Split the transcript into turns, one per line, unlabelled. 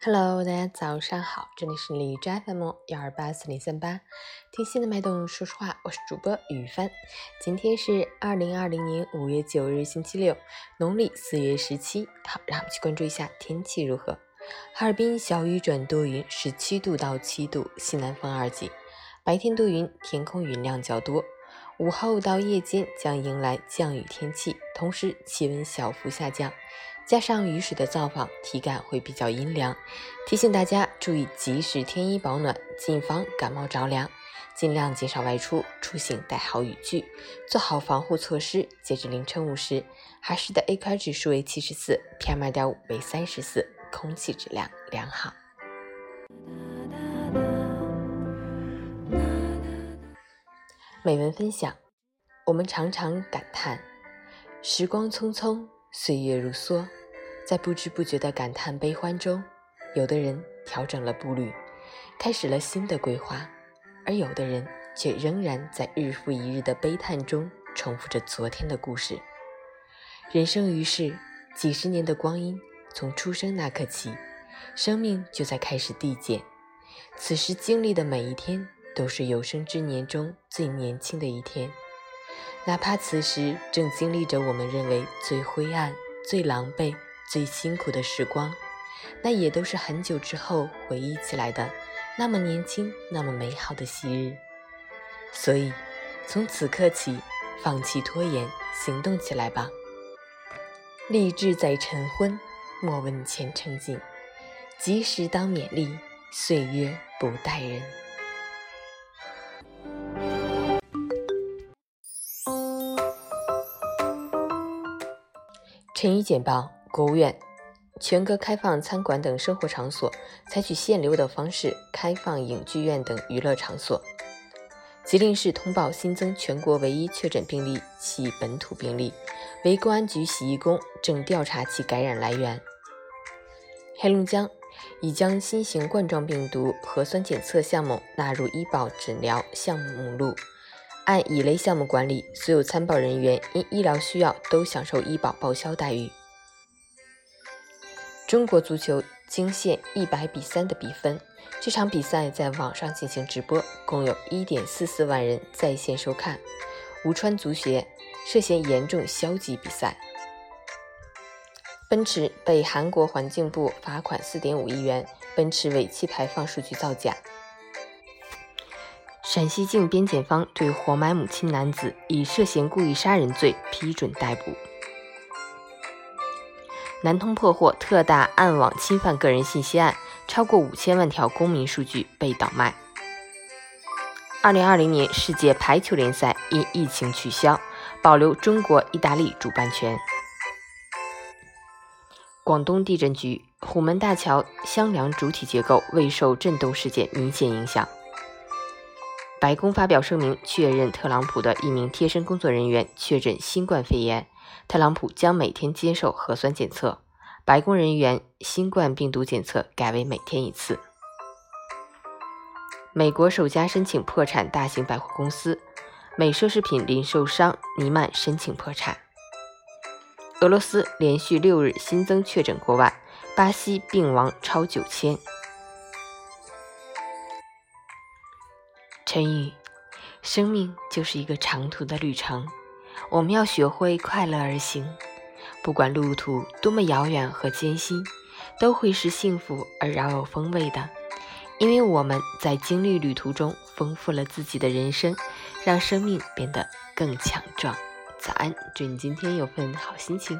Hello，大家早上好，这里是李斋 FM 幺二八四零三八，听心的脉动说说话，我是主播雨帆。今天是二零二零年五月九日，星期六，农历四月十七。好，让我们去关注一下天气如何。哈尔滨小雨转多云，十七度到七度，西南风二级。白天多云，天空云量较多。午后到夜间将迎来降雨天气，同时气温小幅下降。加上雨水的造访，体感会比较阴凉，提醒大家注意及时添衣保暖，谨防感冒着凉，尽量减少外出，出行带好雨具，做好防护措施。截至凌晨五时，哈市的 AQI 指数为七十四，PM 二点五为三十四，空气质量良好。美文分享：我们常常感叹时光匆匆，岁月如梭。在不知不觉的感叹悲欢中，有的人调整了步履，开始了新的规划，而有的人却仍然在日复一日的悲叹中重复着昨天的故事。人生于世，几十年的光阴，从出生那刻起，生命就在开始递减。此时经历的每一天，都是有生之年中最年轻的一天，哪怕此时正经历着我们认为最灰暗、最狼狈。最辛苦的时光，那也都是很久之后回忆起来的，那么年轻，那么美好的昔日。所以，从此刻起，放弃拖延，行动起来吧。立志在晨昏，莫问前程尽。及时当勉励，岁月不待人。晨语简报。国务院全国开放餐馆等生活场所采取限流的方式开放影剧院等娱乐场所。吉林市通报新增全国唯一确诊病例系本土病例，为公安局洗衣工，正调查其感染来源。黑龙江已将新型冠状病毒核酸检测项目纳入医保诊疗项目目录，按乙类项目管理，所有参保人员因医疗需要都享受医保报销待遇。中国足球惊现一百比三的比分，这场比赛在网上进行直播，共有一点四四万人在线收看。吴川足协涉嫌严重消极比赛。奔驰被韩国环境部罚款四点五亿元，奔驰尾气排放数据造假。陕西靖边检方对活埋母亲男子以涉嫌故意杀人罪批准逮捕。南通破获特大暗网侵犯个人信息案，超过五千万条公民数据被倒卖。二零二零年世界排球联赛因疫情取消，保留中国、意大利主办权。广东地震局虎门大桥箱梁主体结构未受震动事件明显影响。白宫发表声明，确认特朗普的一名贴身工作人员确诊新冠肺炎。特朗普将每天接受核酸检测，白宫人员新冠病毒检测改为每天一次。美国首家申请破产大型百货公司美奢侈品零售商尼曼申请破产。俄罗斯连续六日新增确诊过万，巴西病亡超九千。陈宇，生命就是一个长途的旅程。我们要学会快乐而行，不管路途多么遥远和艰辛，都会是幸福而饶有风味的。因为我们在经历旅途中丰富了自己的人生，让生命变得更强壮。早安，祝你今天有份好心情。